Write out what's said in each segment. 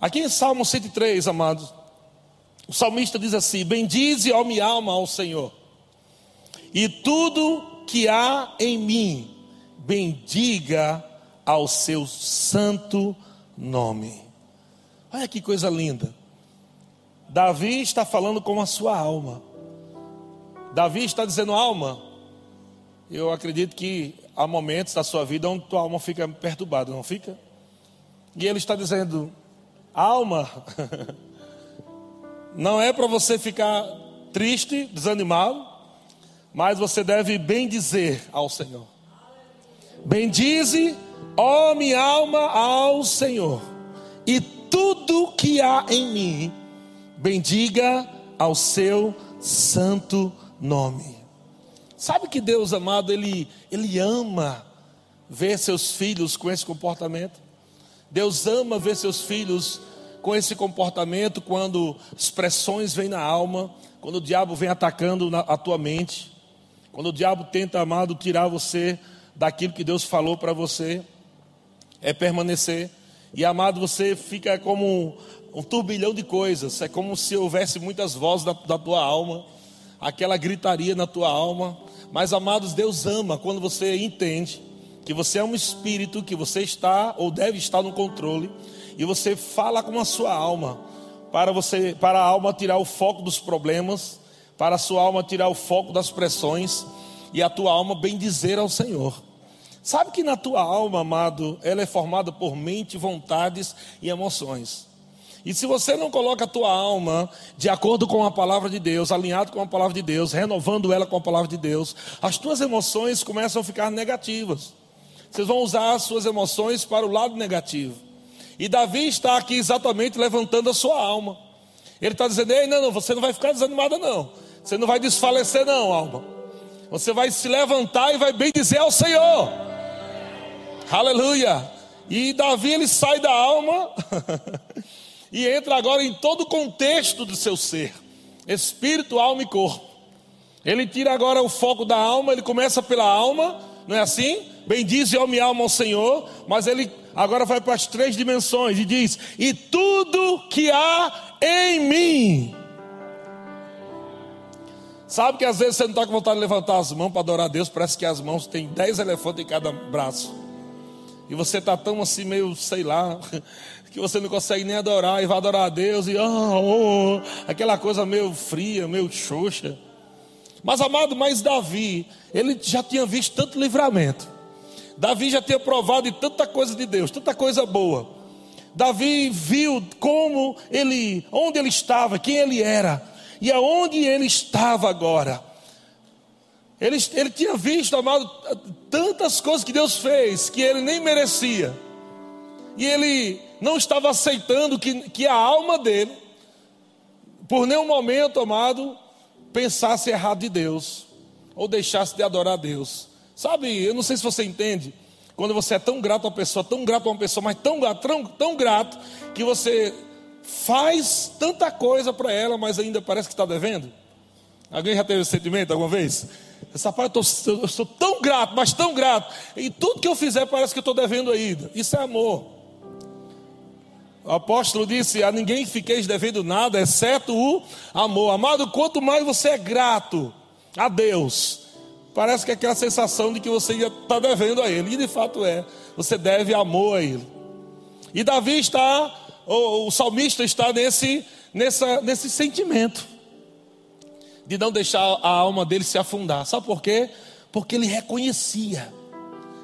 Aqui em Salmo 103, amados, o salmista diz assim: Bendize, ó minha alma, ao Senhor, e tudo que há em mim, bendiga ao seu santo nome. Olha que coisa linda. Davi está falando com a sua alma. Davi está dizendo, alma, eu acredito que há momentos da sua vida onde tua alma fica perturbada, não fica? E ele está dizendo, alma, não é para você ficar triste, desanimado, mas você deve bem dizer ao Senhor. Bendize, ó minha alma, ao Senhor, e tudo que há em mim, bendiga ao seu santo nome. Sabe que Deus amado, Ele, Ele ama ver seus filhos com esse comportamento? Deus ama ver seus filhos com esse comportamento quando expressões vêm na alma, quando o diabo vem atacando a tua mente, quando o diabo tenta, amado, tirar você daquilo que Deus falou para você, é permanecer. E amado, você fica como um, um, turbilhão de coisas, é como se houvesse muitas vozes da, da tua alma, aquela gritaria na tua alma. Mas, amados, Deus ama quando você entende que você é um espírito, que você está ou deve estar no controle, e você fala com a sua alma, para você, para a alma tirar o foco dos problemas, para a sua alma tirar o foco das pressões, e a tua alma bem dizer ao Senhor. Sabe que na tua alma, amado, ela é formada por mente, vontades e emoções. E se você não coloca a tua alma de acordo com a palavra de Deus, alinhado com a palavra de Deus, renovando ela com a palavra de Deus, as tuas emoções começam a ficar negativas. Vocês vão usar as suas emoções para o lado negativo. E Davi está aqui exatamente levantando a sua alma. Ele está dizendo: Ei, não, não, você não vai ficar desanimada, não. Você não vai desfalecer, não, alma. Você vai se levantar e vai bem dizer ao Senhor. Aleluia. E Davi ele sai da alma e entra agora em todo o contexto do seu ser, espírito, alma e corpo. Ele tira agora o foco da alma, ele começa pela alma, não é assim? Bendize a minha alma ao Senhor, mas ele agora vai para as três dimensões e diz: E tudo que há em mim. Sabe que às vezes você não está com vontade de levantar as mãos para adorar a Deus, parece que as mãos têm dez elefantes em cada braço. E você está tão assim, meio, sei lá, que você não consegue nem adorar e vai adorar a Deus e oh, oh, aquela coisa meio fria, meio xoxa. Mas amado, mas Davi, ele já tinha visto tanto livramento. Davi já tinha provado de tanta coisa de Deus, tanta coisa boa. Davi viu como ele, onde ele estava, quem ele era e aonde ele estava agora. Ele, ele tinha visto, amado, tantas coisas que Deus fez que ele nem merecia. E ele não estava aceitando que, que a alma dele, por nenhum momento, amado, pensasse errado de Deus, ou deixasse de adorar a Deus. Sabe, eu não sei se você entende, quando você é tão grato a uma pessoa, tão grato a uma pessoa, mas tão, tão, tão grato, que você faz tanta coisa para ela, mas ainda parece que está devendo. Alguém já teve esse sentimento alguma vez? Essa eu, eu sou tão grato, mas tão grato, e tudo que eu fizer parece que eu estou devendo ainda. Isso é amor. O apóstolo disse: A ninguém fiqueis devendo nada, exceto o amor. Amado, quanto mais você é grato a Deus, parece que é aquela sensação de que você está devendo a Ele, e de fato é. Você deve amor a Ele. E Davi está, o, o salmista está nesse, nessa, nesse sentimento de não deixar a alma dele se afundar. Sabe por quê? Porque ele reconhecia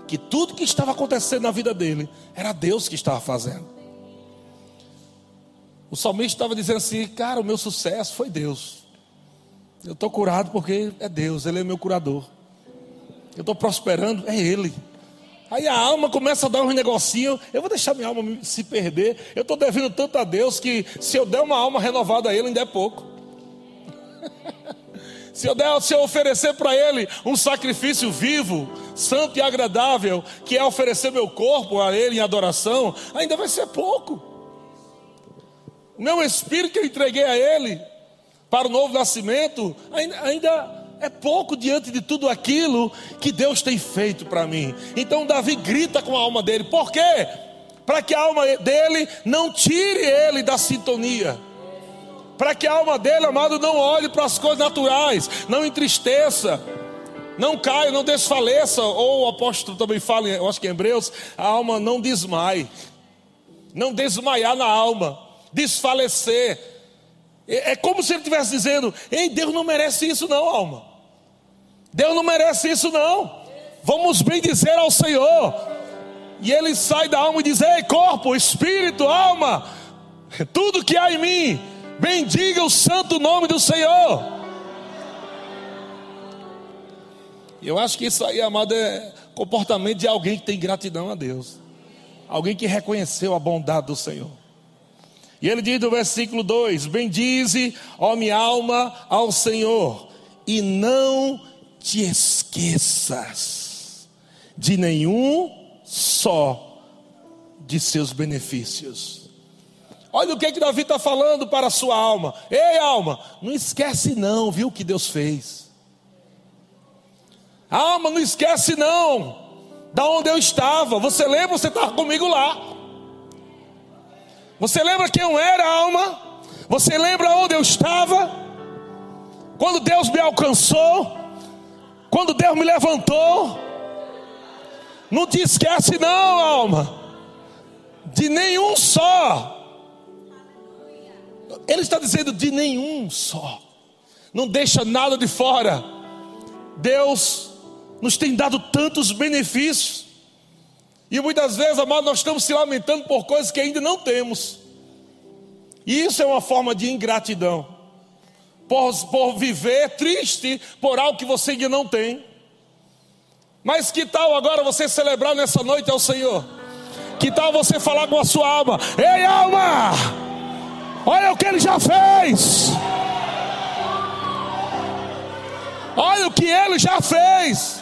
que tudo que estava acontecendo na vida dele era Deus que estava fazendo. O salmista estava dizendo assim: Cara, o meu sucesso foi Deus. Eu estou curado porque é Deus, Ele é meu curador. Eu estou prosperando, é Ele. Aí a alma começa a dar um negocinho. Eu vou deixar minha alma se perder. Eu estou devendo tanto a Deus que se eu der uma alma renovada a Ele, ainda é pouco. se eu der, se eu oferecer para Ele um sacrifício vivo, santo e agradável, que é oferecer meu corpo a Ele em adoração, ainda vai ser pouco. O meu espírito que eu entreguei a Ele para o novo nascimento ainda, ainda é pouco diante de tudo aquilo que Deus tem feito para mim. Então Davi grita com a alma dele, por quê? para que a alma dele não tire ele da sintonia. Para que a alma dele, amado, não olhe para as coisas naturais, não entristeça, não caia, não desfaleça. Ou o apóstolo também fala, eu acho que em Hebreus, a alma não desmaie, não desmaiar na alma, desfalecer. É, é como se ele estivesse dizendo: Ei, Deus não merece isso, não, alma. Deus não merece isso, não. Vamos bem dizer ao Senhor. E ele sai da alma e diz: Ei, corpo, espírito, alma, tudo que há em mim, bendiga o santo nome do Senhor. Eu acho que isso aí, amado, é comportamento de alguém que tem gratidão a Deus, alguém que reconheceu a bondade do Senhor. E ele diz no versículo 2: Bendize, ó minha alma, ao Senhor, e não te esqueças de nenhum só de seus benefícios. Olha o que, que Davi está falando para a sua alma. Ei, alma, não esquece não, viu o que Deus fez. Alma, não esquece não, da onde eu estava. Você lembra? Você estava comigo lá. Você lembra quem eu era, alma? Você lembra onde eu estava? Quando Deus me alcançou? Quando Deus me levantou? Não te esquece, não, alma, de nenhum só. Ele está dizendo de nenhum só. Não deixa nada de fora. Deus nos tem dado tantos benefícios. E muitas vezes, amado, nós estamos se lamentando por coisas que ainda não temos. E isso é uma forma de ingratidão. Por, por viver triste por algo que você ainda não tem. Mas que tal agora você celebrar nessa noite ao Senhor? Que tal você falar com a sua alma? Ei, alma! Olha o que ele já fez! Olha o que ele já fez!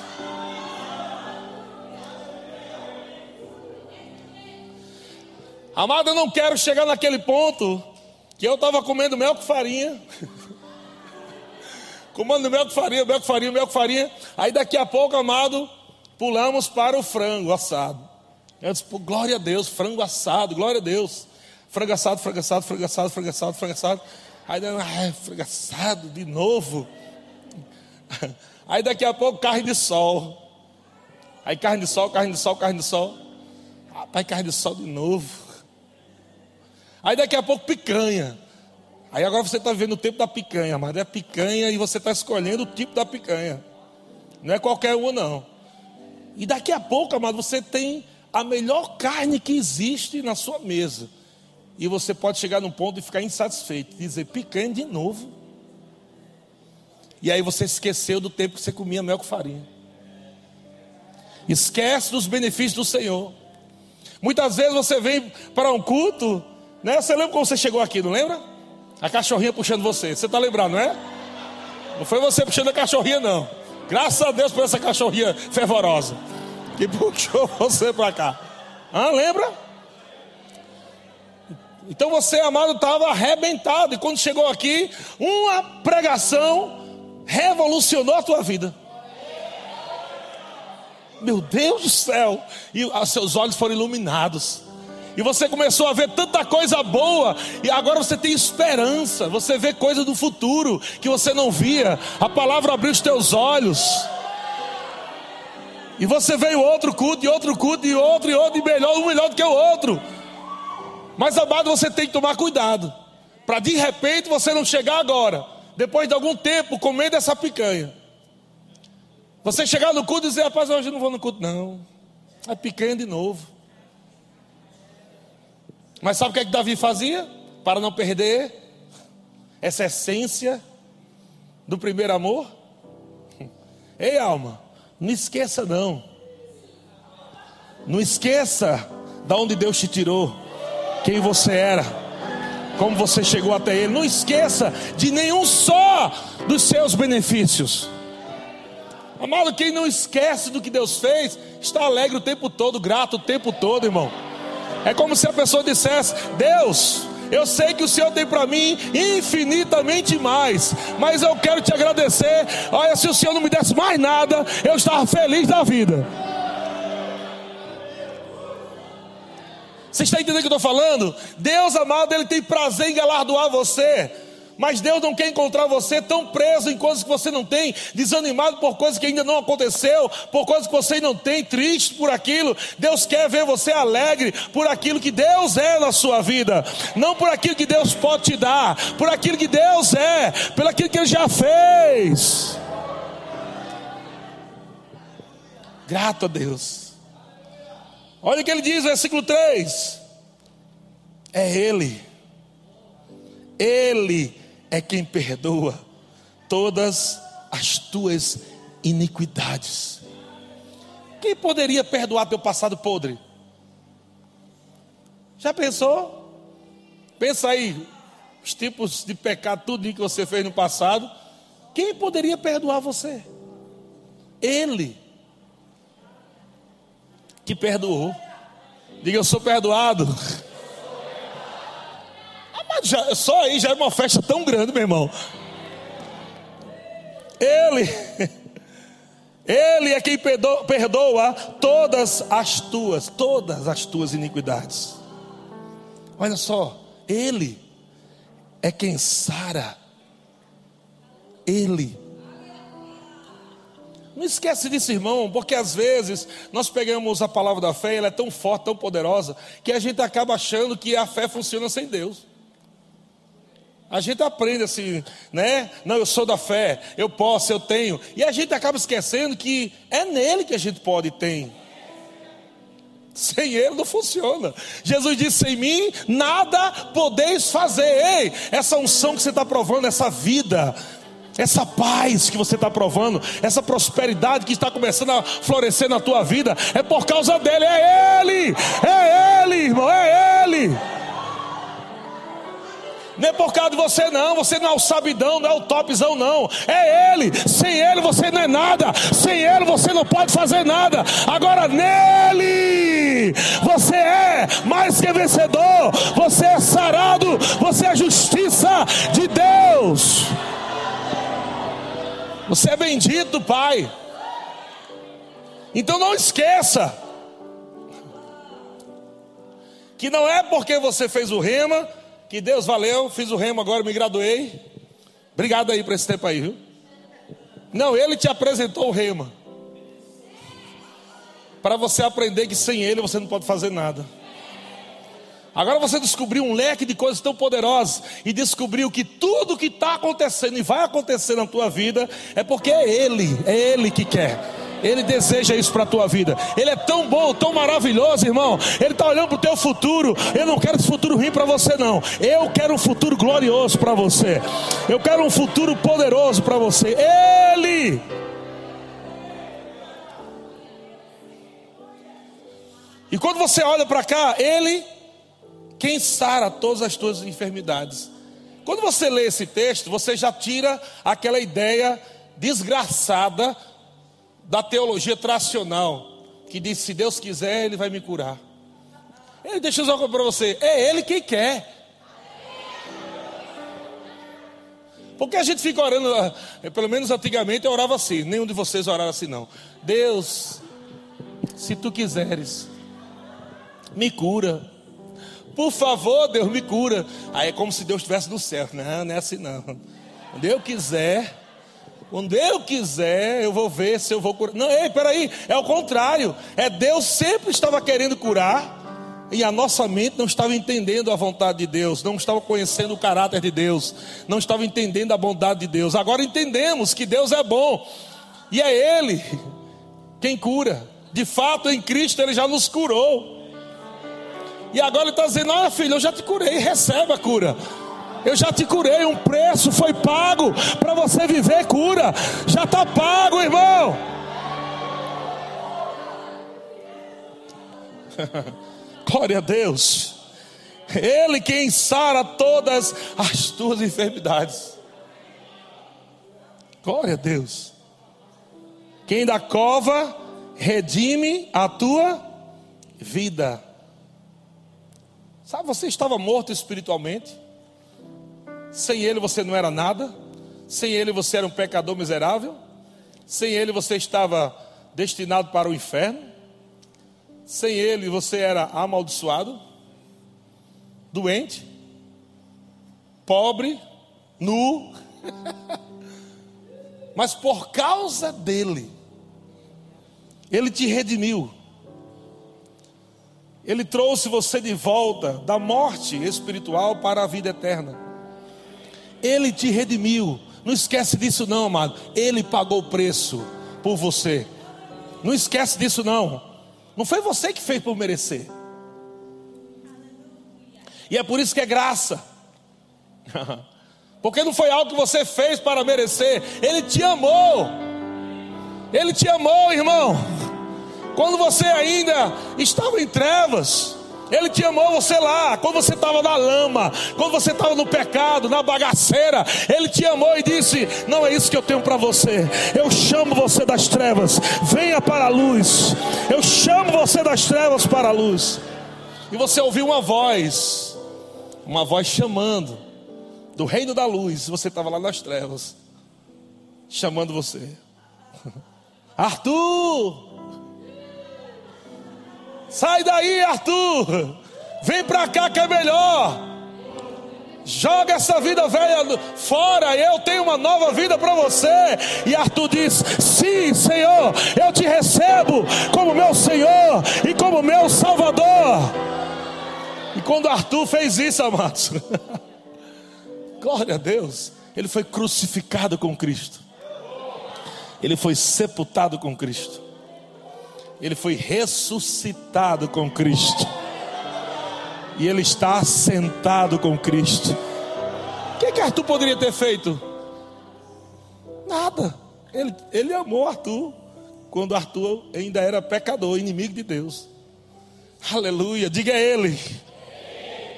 Amado, eu não quero chegar naquele ponto que eu estava comendo mel com farinha. comendo mel com farinha, mel com farinha, mel com farinha. Aí daqui a pouco, amado, pulamos para o frango assado. Eu disse, glória a Deus, frango assado, glória a Deus. Frango assado, frango assado, frango assado, frango assado, frango assado. Aí, ai, frango assado de novo. Aí daqui a pouco, carne de sol. Aí carne de sol, carne de sol, carne de sol. Rapaz, carne de sol de novo. Aí daqui a pouco picanha. Aí agora você está vendo o tempo da picanha, mas é picanha e você está escolhendo o tipo da picanha. Não é qualquer uma, não. E daqui a pouco, amado, você tem a melhor carne que existe na sua mesa. E você pode chegar num ponto e ficar insatisfeito, dizer picanha de novo. E aí você esqueceu do tempo que você comia mel com farinha. Esquece dos benefícios do Senhor. Muitas vezes você vem para um culto né? Você lembra como você chegou aqui, não lembra? A cachorrinha puxando você. Você está lembrado, não é? Não foi você puxando a cachorrinha, não. Graças a Deus por essa cachorrinha fervorosa que puxou você para cá. Ah, lembra? Então você, amado, estava arrebentado. E quando chegou aqui, uma pregação revolucionou a tua vida. Meu Deus do céu! E os seus olhos foram iluminados. E você começou a ver tanta coisa boa, e agora você tem esperança, você vê coisa do futuro que você não via. A palavra abriu os teus olhos. E você veio outro culto, e outro culto, e outro, e outro, e melhor, um melhor do que o outro. Mas amado, você tem que tomar cuidado, para de repente você não chegar agora, depois de algum tempo, comendo essa picanha. Você chegar no culto e dizer, rapaz, hoje eu não vou no culto, não. É picanha de novo. Mas sabe o que, é que Davi fazia? Para não perder essa essência do primeiro amor? Ei, alma, não esqueça não. Não esqueça da onde Deus te tirou, quem você era, como você chegou até Ele. Não esqueça de nenhum só dos seus benefícios. Amado, quem não esquece do que Deus fez, está alegre o tempo todo, grato o tempo todo, irmão. É como se a pessoa dissesse: Deus, eu sei que o Senhor tem para mim infinitamente mais, mas eu quero te agradecer. Olha, se o Senhor não me desse mais nada, eu estava feliz da vida. Você está entendendo o que eu estou falando? Deus amado, Ele tem prazer em galardoar você. Mas Deus não quer encontrar você tão preso em coisas que você não tem, desanimado por coisas que ainda não aconteceu, por coisas que você não tem, triste por aquilo. Deus quer ver você alegre por aquilo que Deus é na sua vida, não por aquilo que Deus pode te dar, por aquilo que Deus é, pelo aquilo que Ele já fez. Grato a Deus. Olha o que ele diz, versículo 3. É Ele. Ele é quem perdoa todas as tuas iniquidades. Quem poderia perdoar teu passado podre? Já pensou? Pensa aí, os tipos de pecado, tudo que você fez no passado. Quem poderia perdoar você? Ele que perdoou. Diga, eu sou perdoado já, só aí já é uma festa tão grande, meu irmão. Ele, Ele é quem perdoa, perdoa todas as tuas, todas as tuas iniquidades. Olha só, Ele é quem sara. Ele. Não esquece disso, irmão, porque às vezes nós pegamos a palavra da fé, ela é tão forte, tão poderosa, que a gente acaba achando que a fé funciona sem Deus. A gente aprende assim, né? Não, eu sou da fé, eu posso, eu tenho. E a gente acaba esquecendo que é nele que a gente pode e tem. Sem ele não funciona. Jesus disse: sem mim nada podeis fazer. Ei, essa unção que você está provando, essa vida, essa paz que você está provando, essa prosperidade que está começando a florescer na tua vida, é por causa dele, é ele, é ele, irmão, é ele. Não é por causa de você, não. Você não é o sabidão, não é o topzão, não. É Ele. Sem Ele você não é nada. Sem Ele você não pode fazer nada. Agora nele você é mais que vencedor. Você é sarado. Você é justiça de Deus. Você é bendito, Pai. Então não esqueça que não é porque você fez o rema que Deus valeu, fiz o remo agora, me graduei. Obrigado aí por esse tempo aí, viu? Não, ele te apresentou o rema. Para você aprender que sem ele você não pode fazer nada. Agora você descobriu um leque de coisas tão poderosas e descobriu que tudo que está acontecendo e vai acontecer na tua vida é porque é Ele, é Ele que quer. Ele deseja isso para a tua vida. Ele é tão bom, tão maravilhoso, irmão. Ele está olhando para o teu futuro. Eu não quero esse futuro ruim para você, não. Eu quero um futuro glorioso para você. Eu quero um futuro poderoso para você. Ele. E quando você olha para cá, Ele quem sara todas as tuas enfermidades. Quando você lê esse texto, você já tira aquela ideia desgraçada da teologia tradicional, que diz: se Deus quiser, Ele vai me curar. Ele deixa eu dizer para você: é Ele quem quer. Porque a gente fica orando, eh, pelo menos antigamente eu orava assim, nenhum de vocês orava assim não. Deus, se tu quiseres, me cura. Por favor, Deus, me cura. Aí é como se Deus estivesse no céu. Não, não é assim não. Quando eu quiser, quando eu quiser, eu vou ver se eu vou curar. Não, ei, peraí, é o contrário. É Deus sempre estava querendo curar. E a nossa mente não estava entendendo a vontade de Deus, não estava conhecendo o caráter de Deus, não estava entendendo a bondade de Deus. Agora entendemos que Deus é bom, e é Ele quem cura. De fato, em Cristo Ele já nos curou. E agora Ele está dizendo: Olha, filho, eu já te curei, recebe a cura. Eu já te curei, um preço foi pago para você viver cura. Já está pago, irmão. Glória a Deus. Ele quem sara todas as tuas enfermidades. Glória a Deus. Quem da cova redime a tua vida. Sabe, você estava morto espiritualmente. Sem Ele você não era nada. Sem Ele você era um pecador miserável. Sem Ele você estava destinado para o inferno. Sem Ele você era amaldiçoado. doente, pobre, nu. Mas por causa dele, ele te redimiu. Ele trouxe você de volta da morte espiritual para a vida eterna. Ele te redimiu. Não esquece disso não, amado. Ele pagou o preço por você. Não esquece disso não. Não foi você que fez por merecer. E é por isso que é graça. Porque não foi algo que você fez para merecer. Ele te amou. Ele te amou, irmão. Quando você ainda estava em trevas, Ele te amou você lá. Quando você estava na lama, quando você estava no pecado, na bagaceira, Ele te amou e disse: Não é isso que eu tenho para você. Eu chamo você das trevas, venha para a luz. Eu chamo você das trevas para a luz. E você ouviu uma voz, uma voz chamando do reino da luz. Você estava lá nas trevas, chamando você. Arthur! Sai daí, Arthur. Vem para cá que é melhor. Joga essa vida velha fora, eu tenho uma nova vida para você. E Arthur diz: Sim, Senhor, eu te recebo como meu Senhor e como meu Salvador. E quando Arthur fez isso, amados, glória a Deus, ele foi crucificado com Cristo, ele foi sepultado com Cristo ele foi ressuscitado com Cristo. E ele está sentado com Cristo. O que, que Arthur poderia ter feito? Nada. Ele, ele amou Arthur quando Arthur ainda era pecador, inimigo de Deus. Aleluia. Diga a ele.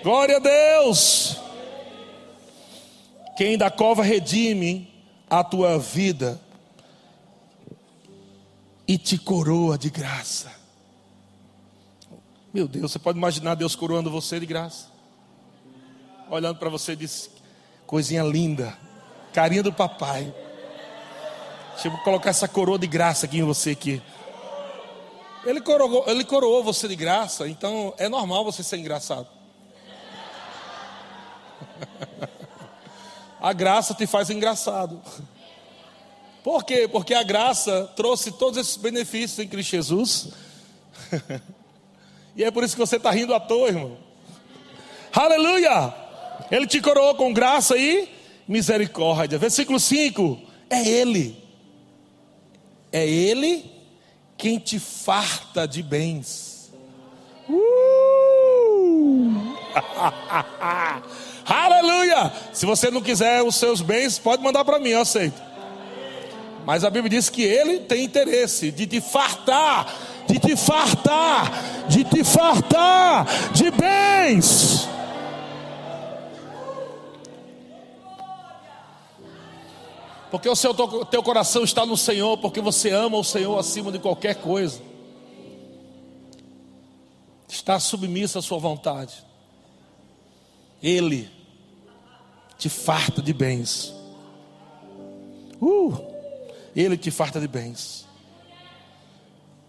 Glória a Deus. Quem da cova redime a tua vida e te coroa de graça. Meu Deus, você pode imaginar Deus coroando você de graça? Olhando para você e diz: coisinha linda, carinha do papai. Deixa eu colocar essa coroa de graça aqui em você aqui. Ele coroou, ele coroou você de graça, então é normal você ser engraçado. A graça te faz engraçado. Por quê? Porque a graça trouxe todos esses benefícios em Cristo Jesus. e é por isso que você está rindo à toa, irmão. Aleluia! Ele te coroou com graça e misericórdia. Versículo 5: É Ele, é Ele quem te farta de bens. Uh! Aleluia! Se você não quiser os seus bens, pode mandar para mim, eu aceito. Mas a Bíblia diz que ele tem interesse de te fartar, de te fartar, de te fartar de bens. Porque o seu teu coração está no Senhor, porque você ama o Senhor acima de qualquer coisa. Está submisso à sua vontade. Ele te farta de bens. Uh! Ele te farta de bens.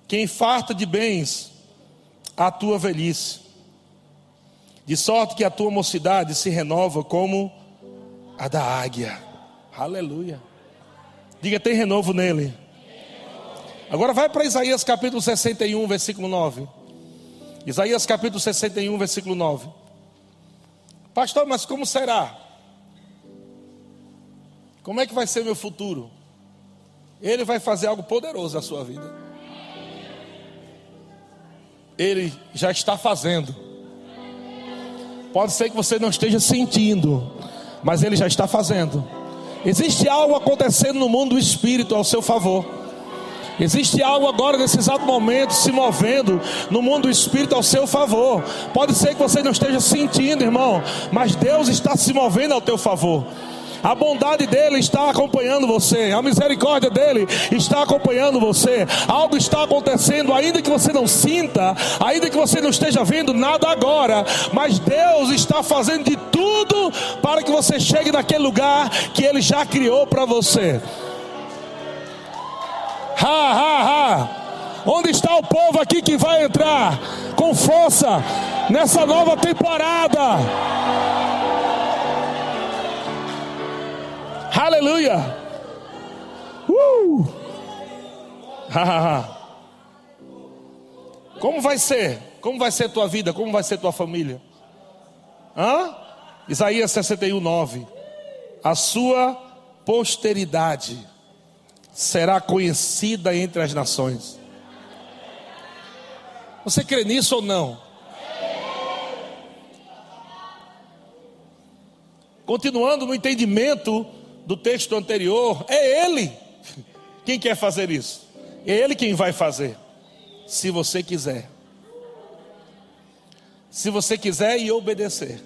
Quem farta de bens, a tua velhice, de sorte que a tua mocidade se renova como a da águia. Aleluia. Diga, tem renovo nele. Agora vai para Isaías capítulo 61, versículo 9. Isaías capítulo 61, versículo 9. Pastor, mas como será? Como é que vai ser meu futuro? Ele vai fazer algo poderoso na sua vida. Ele já está fazendo. Pode ser que você não esteja sentindo, mas ele já está fazendo. Existe algo acontecendo no mundo do espírito ao seu favor. Existe algo agora nesse exato momento se movendo no mundo do espírito ao seu favor. Pode ser que você não esteja sentindo, irmão, mas Deus está se movendo ao teu favor. A bondade dele está acompanhando você, a misericórdia dele está acompanhando você. Algo está acontecendo, ainda que você não sinta, ainda que você não esteja vendo nada agora, mas Deus está fazendo de tudo para que você chegue naquele lugar que ele já criou para você. Ha, ha, ha. Onde está o povo aqui que vai entrar com força? nessa nova temporada. Aleluia. Uh! Como vai ser? Como vai ser tua vida? Como vai ser tua família? Hã? Isaías 61, 9. A sua posteridade será conhecida entre as nações. Você crê nisso ou não? Continuando no entendimento do texto anterior, é Ele quem quer fazer isso. É Ele quem vai fazer, se você quiser. Se você quiser e obedecer.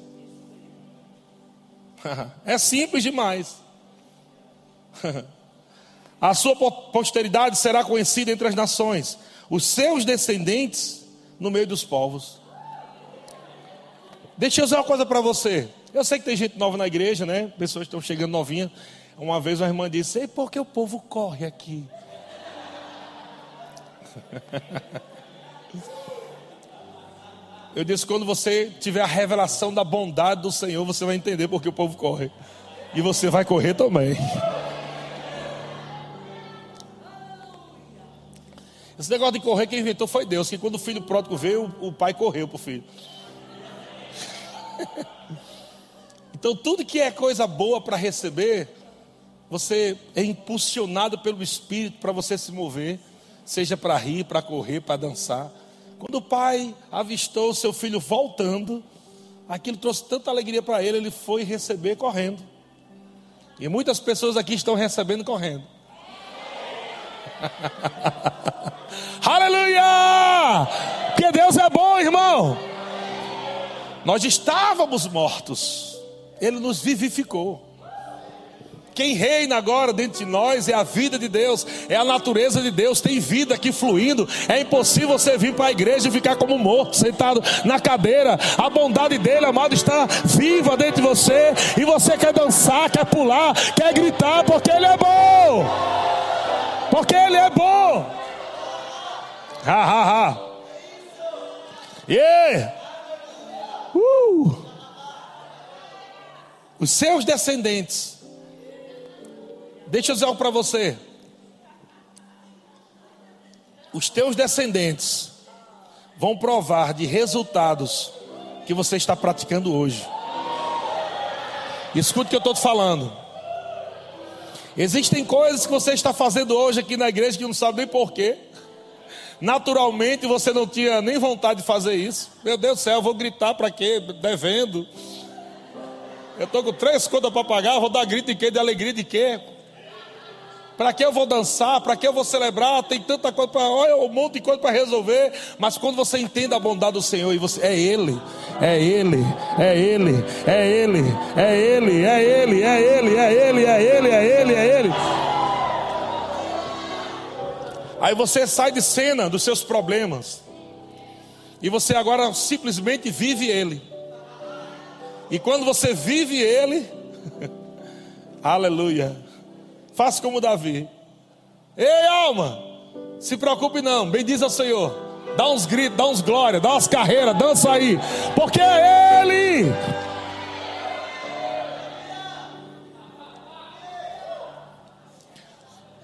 É simples demais. A sua posteridade será conhecida entre as nações, os seus descendentes no meio dos povos. Deixa eu dizer uma coisa para você. Eu sei que tem gente nova na igreja, né? Pessoas estão chegando novinha. Uma vez uma irmã disse: Ei, por que o povo corre aqui? Eu disse: quando você tiver a revelação da bondade do Senhor, você vai entender porque o povo corre. E você vai correr também. Esse negócio de correr, quem inventou foi Deus. Que quando o filho pródigo veio, o pai correu para o filho. Então, tudo que é coisa boa para receber, você é impulsionado pelo Espírito para você se mover, seja para rir, para correr, para dançar. Quando o pai avistou seu filho voltando, aquilo trouxe tanta alegria para ele, ele foi receber correndo. E muitas pessoas aqui estão recebendo correndo. Aleluia! Porque Deus é bom, irmão. Nós estávamos mortos, Ele nos vivificou. Quem reina agora dentro de nós é a vida de Deus, é a natureza de Deus, tem vida aqui fluindo. É impossível você vir para a igreja e ficar como morto, sentado na cadeira. A bondade dele, amado, está viva dentro de você. E você quer dançar, quer pular, quer gritar, porque ele é bom. Porque ele é bom. Ha ha ha. Yeah. Uh. Os seus descendentes Deixa eu dizer algo para você. Os teus descendentes vão provar de resultados que você está praticando hoje. Escute o que eu estou te falando. Existem coisas que você está fazendo hoje aqui na igreja que não sabe nem porquê. Naturalmente você não tinha nem vontade de fazer isso. Meu Deus do céu, eu vou gritar para quê? Devendo. Eu estou com três contas para pagar, vou dar grito de quê? De alegria de quê? Para que eu vou dançar? Para que eu vou celebrar? Tem tanta coisa para, olha, um monte de coisa para resolver. Mas quando você entende a bondade do Senhor e você é Ele, é Ele, é Ele, é Ele, é Ele, é Ele, é Ele, é Ele, é Ele, é Ele, é Ele. Aí você sai de cena dos seus problemas. E você agora simplesmente vive Ele. E quando você vive Ele, aleluia. Faça como Davi. Ei, alma, se preocupe não, bendiz ao Senhor. Dá uns gritos, dá uns glória, dá umas carreiras, dança aí, porque é Ele.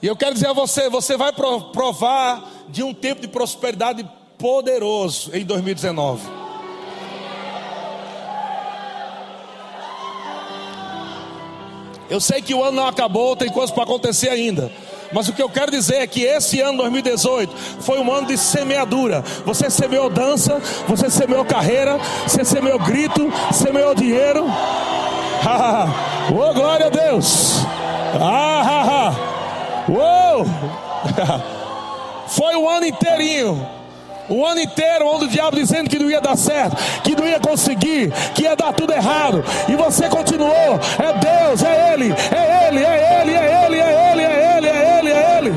E eu quero dizer a você: você vai provar de um tempo de prosperidade poderoso em 2019. Eu sei que o ano não acabou, tem coisas para acontecer ainda. Mas o que eu quero dizer é que esse ano 2018 foi um ano de semeadura. Você semeou dança, você semeou carreira, você semeou grito, semeou dinheiro. oh, glória a Deus! Ah, Uou! Foi o ano inteirinho o ano inteiro onde o diabo dizendo que não ia dar certo, que não ia conseguir, que ia dar tudo errado. E você continuou. É Deus, é Ele, é Ele, é Ele, é Ele, é Ele, é Ele, é Ele, é Ele.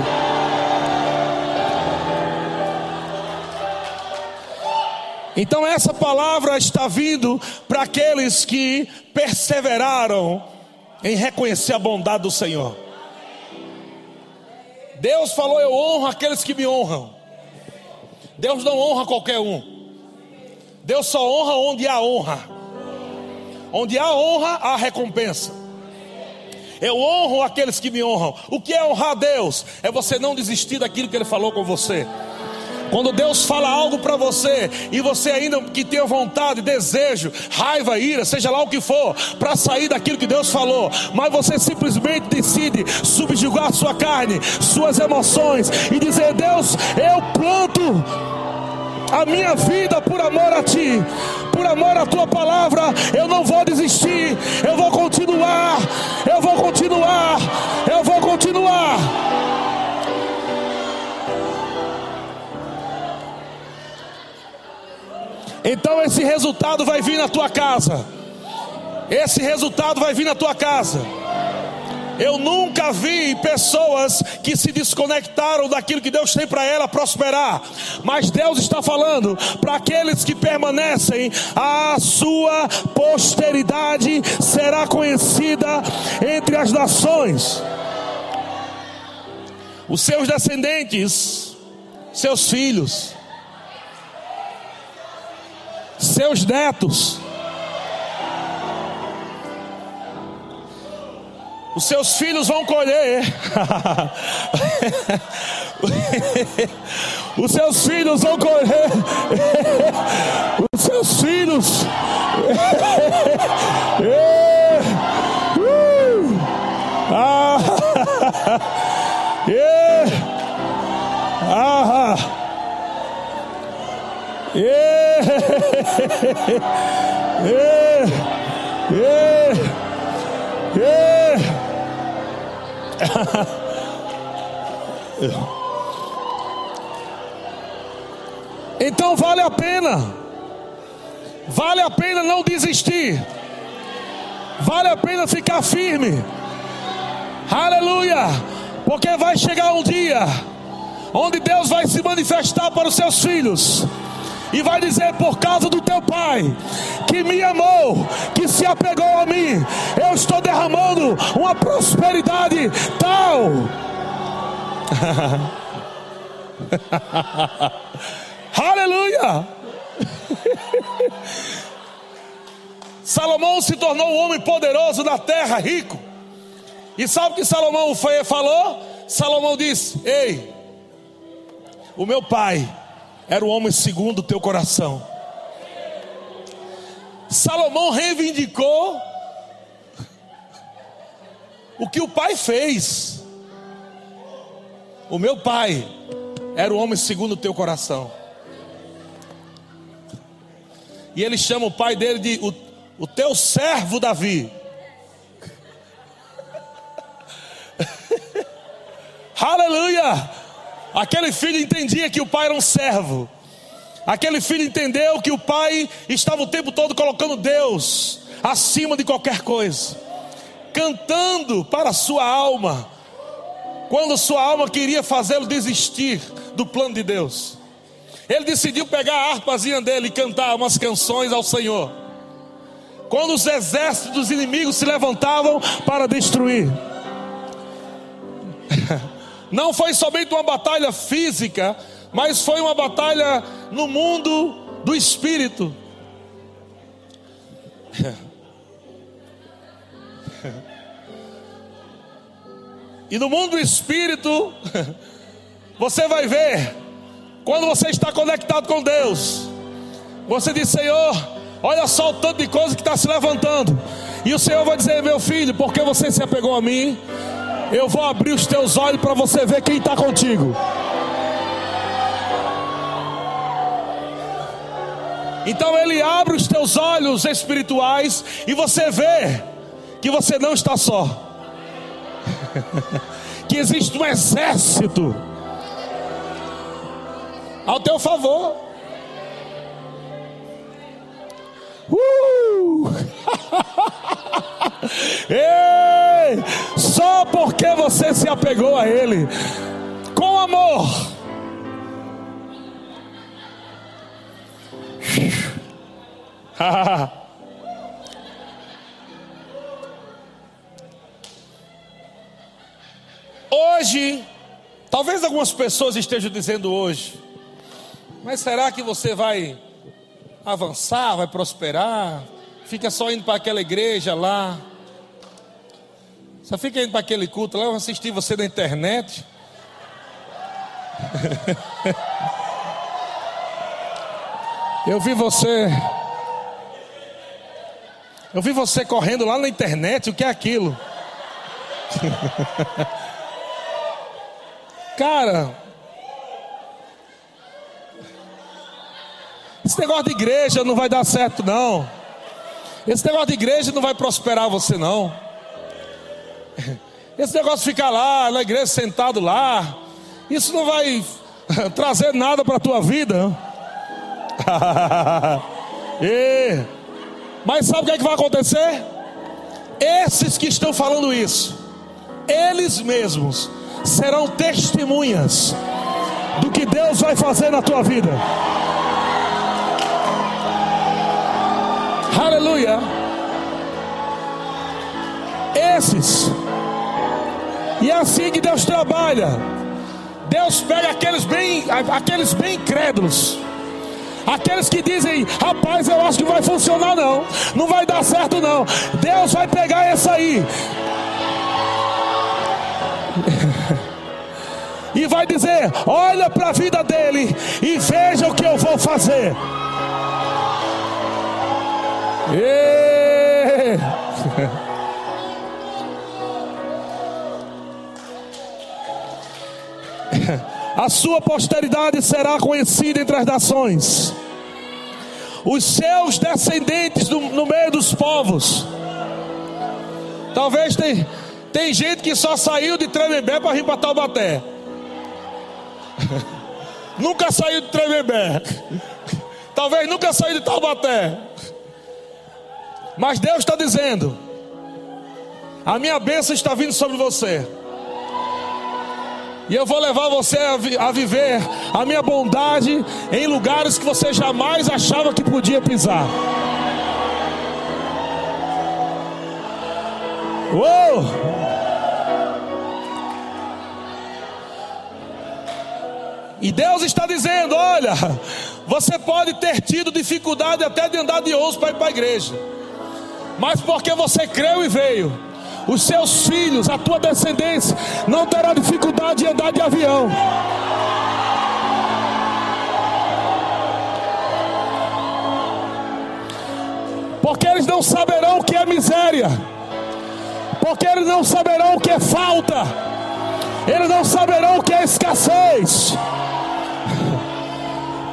Então essa palavra está vindo para aqueles que perseveraram em reconhecer a bondade do Senhor. Deus falou: Eu honro aqueles que me honram. Deus não honra qualquer um. Deus só honra onde há honra. Onde há honra, há recompensa. Eu honro aqueles que me honram. O que é honrar Deus? É você não desistir daquilo que Ele falou com você. Quando Deus fala algo para você e você ainda que tenha vontade, desejo, raiva, ira, seja lá o que for, para sair daquilo que Deus falou, mas você simplesmente decide subjugar sua carne, suas emoções e dizer: Deus, eu planto a minha vida por amor a Ti, por amor à Tua palavra, eu não vou desistir, eu vou continuar, eu vou continuar, eu vou continuar. Então esse resultado vai vir na tua casa. Esse resultado vai vir na tua casa. Eu nunca vi pessoas que se desconectaram daquilo que Deus tem para ela prosperar. Mas Deus está falando para aqueles que permanecem, a sua posteridade será conhecida entre as nações. Os seus descendentes, seus filhos, seus netos, os seus filhos vão colher. os seus filhos vão colher. os seus filhos. ah. Ah. Então vale a pena, vale a pena não desistir, vale a pena ficar firme, aleluia, porque vai chegar um dia onde Deus vai se manifestar para os seus filhos e vai dizer: por causa do teu pai, que me amou, que se apegou a mim, eu estou derramando uma prosperidade tal. Aleluia! Salomão se tornou um homem poderoso na terra, rico. E sabe o que Salomão falou? Salomão disse: Ei, o meu pai era o homem segundo o teu coração. Salomão reivindicou o que o pai fez. O meu pai era o homem segundo o teu coração. E ele chama o pai dele de o, o teu servo Davi. Aleluia! Aquele filho entendia que o pai era um servo. Aquele filho entendeu que o pai estava o tempo todo colocando Deus acima de qualquer coisa, cantando para a sua alma, quando sua alma queria fazê-lo desistir do plano de Deus. Ele decidiu pegar a harpazinha dele e cantar umas canções ao Senhor. Quando os exércitos dos inimigos se levantavam para destruir. Não foi somente uma batalha física, mas foi uma batalha no mundo do espírito. E no mundo do espírito, você vai ver, quando você está conectado com Deus, você diz: Senhor, olha só o tanto de coisa que está se levantando. E o Senhor vai dizer: Meu filho, porque você se apegou a mim, eu vou abrir os teus olhos para você ver quem está contigo. Então ele abre os teus olhos espirituais e você vê que você não está só. que existe um exército ao teu favor. Uh! Ei! Só porque você se apegou a Ele com amor. Hoje, talvez algumas pessoas estejam dizendo hoje, mas será que você vai avançar, vai prosperar. Fica só indo para aquela igreja lá. Só fica indo para aquele culto lá, eu assistir você na internet. Eu vi você. Eu vi você correndo lá na internet, o que é aquilo? Cara, esse negócio de igreja não vai dar certo, não. Esse negócio de igreja não vai prosperar você, não. Esse negócio de ficar lá na igreja sentado lá, isso não vai trazer nada para a tua vida. e, mas sabe o que, é que vai acontecer? Esses que estão falando isso, eles mesmos serão testemunhas do que Deus vai fazer na tua vida. Aleluia. Esses. E é assim que Deus trabalha. Deus pega aqueles bem, aqueles bem incrédulos. Aqueles que dizem, rapaz, eu acho que vai funcionar não, não vai dar certo não. Deus vai pegar essa aí. e vai dizer: olha para a vida dele e veja o que eu vou fazer. E... A sua posteridade será conhecida entre as nações, os seus descendentes no, no meio dos povos. Talvez tem, tem gente que só saiu de Tremembé para vir para Taubaté. nunca saiu de Tremembé. Talvez nunca saiu de Taubaté. Mas Deus está dizendo: a minha bênção está vindo sobre você. E eu vou levar você a, vi a, viver a minha bondade em lugares que você jamais achava que podia pisar. Uou! E Deus está dizendo: olha, você pode ter tido dificuldade até de andar de ônibus para ir para a igreja, mas porque você creu e veio, os seus filhos, a tua descendência, não terá dificuldade de andar de avião. Porque eles não saberão o que é miséria, porque eles não saberão o que é falta, eles não saberão o que é escassez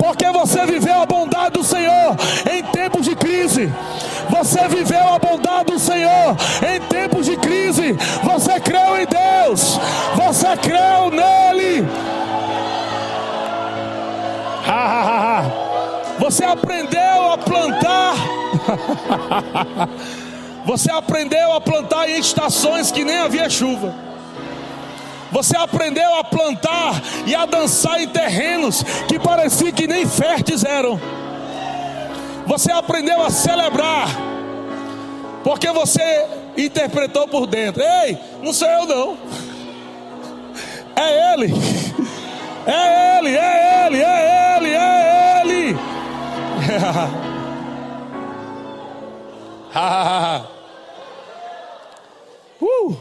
porque você viveu a bondade do Senhor em tempos de crise. Você viveu a bondade do Senhor em tempos de crise. Você creu em Deus. Você creu nele. Você aprendeu a plantar. Você aprendeu a plantar em estações que nem havia chuva. Você aprendeu a plantar e a dançar em terrenos que parecia que nem férteis eram. Você aprendeu a celebrar, porque você interpretou por dentro: Ei, não sou eu não, é Ele, é Ele, é Ele, é Ele, é Ele. uh!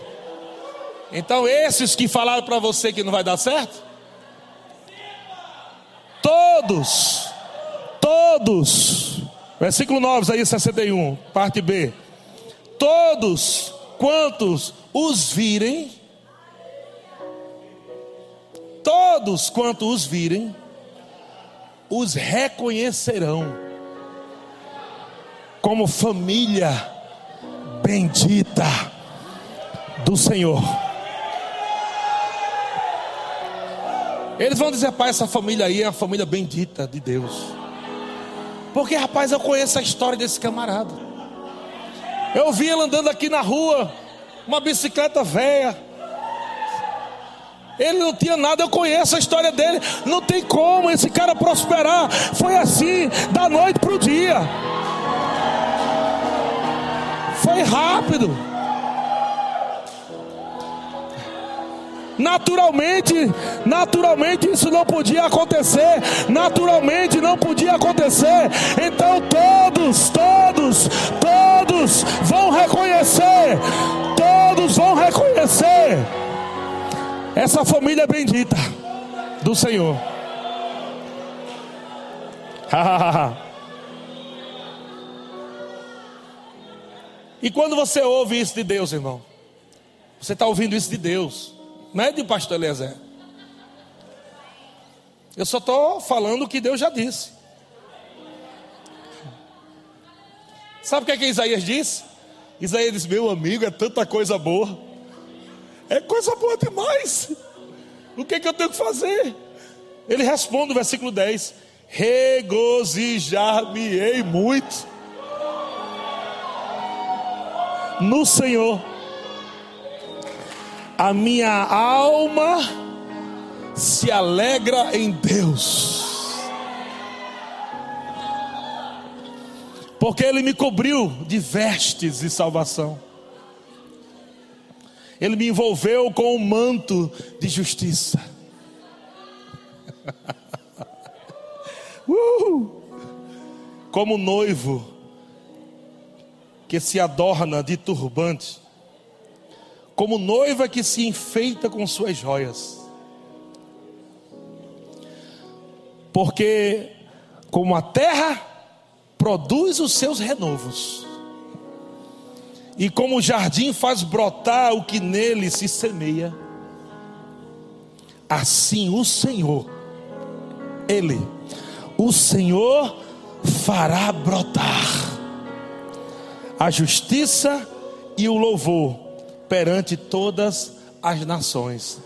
Então, esses que falaram para você que não vai dar certo, todos, todos, versículo 9, aí 61, parte B. Todos quantos os virem, todos quantos os virem, os reconhecerão como família bendita do Senhor. Eles vão dizer, pai, essa família aí é uma família bendita de Deus. Porque, rapaz, eu conheço a história desse camarada. Eu vi ele andando aqui na rua, uma bicicleta velha. Ele não tinha nada, eu conheço a história dele. Não tem como esse cara prosperar. Foi assim, da noite para o dia. Foi rápido. Naturalmente, naturalmente isso não podia acontecer. Naturalmente não podia acontecer. Então todos, todos, todos vão reconhecer. Todos vão reconhecer essa família bendita do Senhor. e quando você ouve isso de Deus, irmão, você está ouvindo isso de Deus, não é de pastor Eliezer. Eu só estou falando o que Deus já disse. Sabe o que é que Isaías disse? Isaías disse: Meu amigo, é tanta coisa boa, é coisa boa demais. O que é que eu tenho que fazer? Ele responde no versículo 10: Regozijar-me-ei muito no Senhor a minha alma se alegra em Deus, porque Ele me cobriu de vestes de salvação, Ele me envolveu com um manto de justiça. Como noivo que se adorna de turbante, como noiva que se enfeita com suas joias. Porque, como a terra produz os seus renovos, e como o jardim faz brotar o que nele se semeia, assim o Senhor, Ele, o Senhor fará brotar a justiça e o louvor perante todas as nações.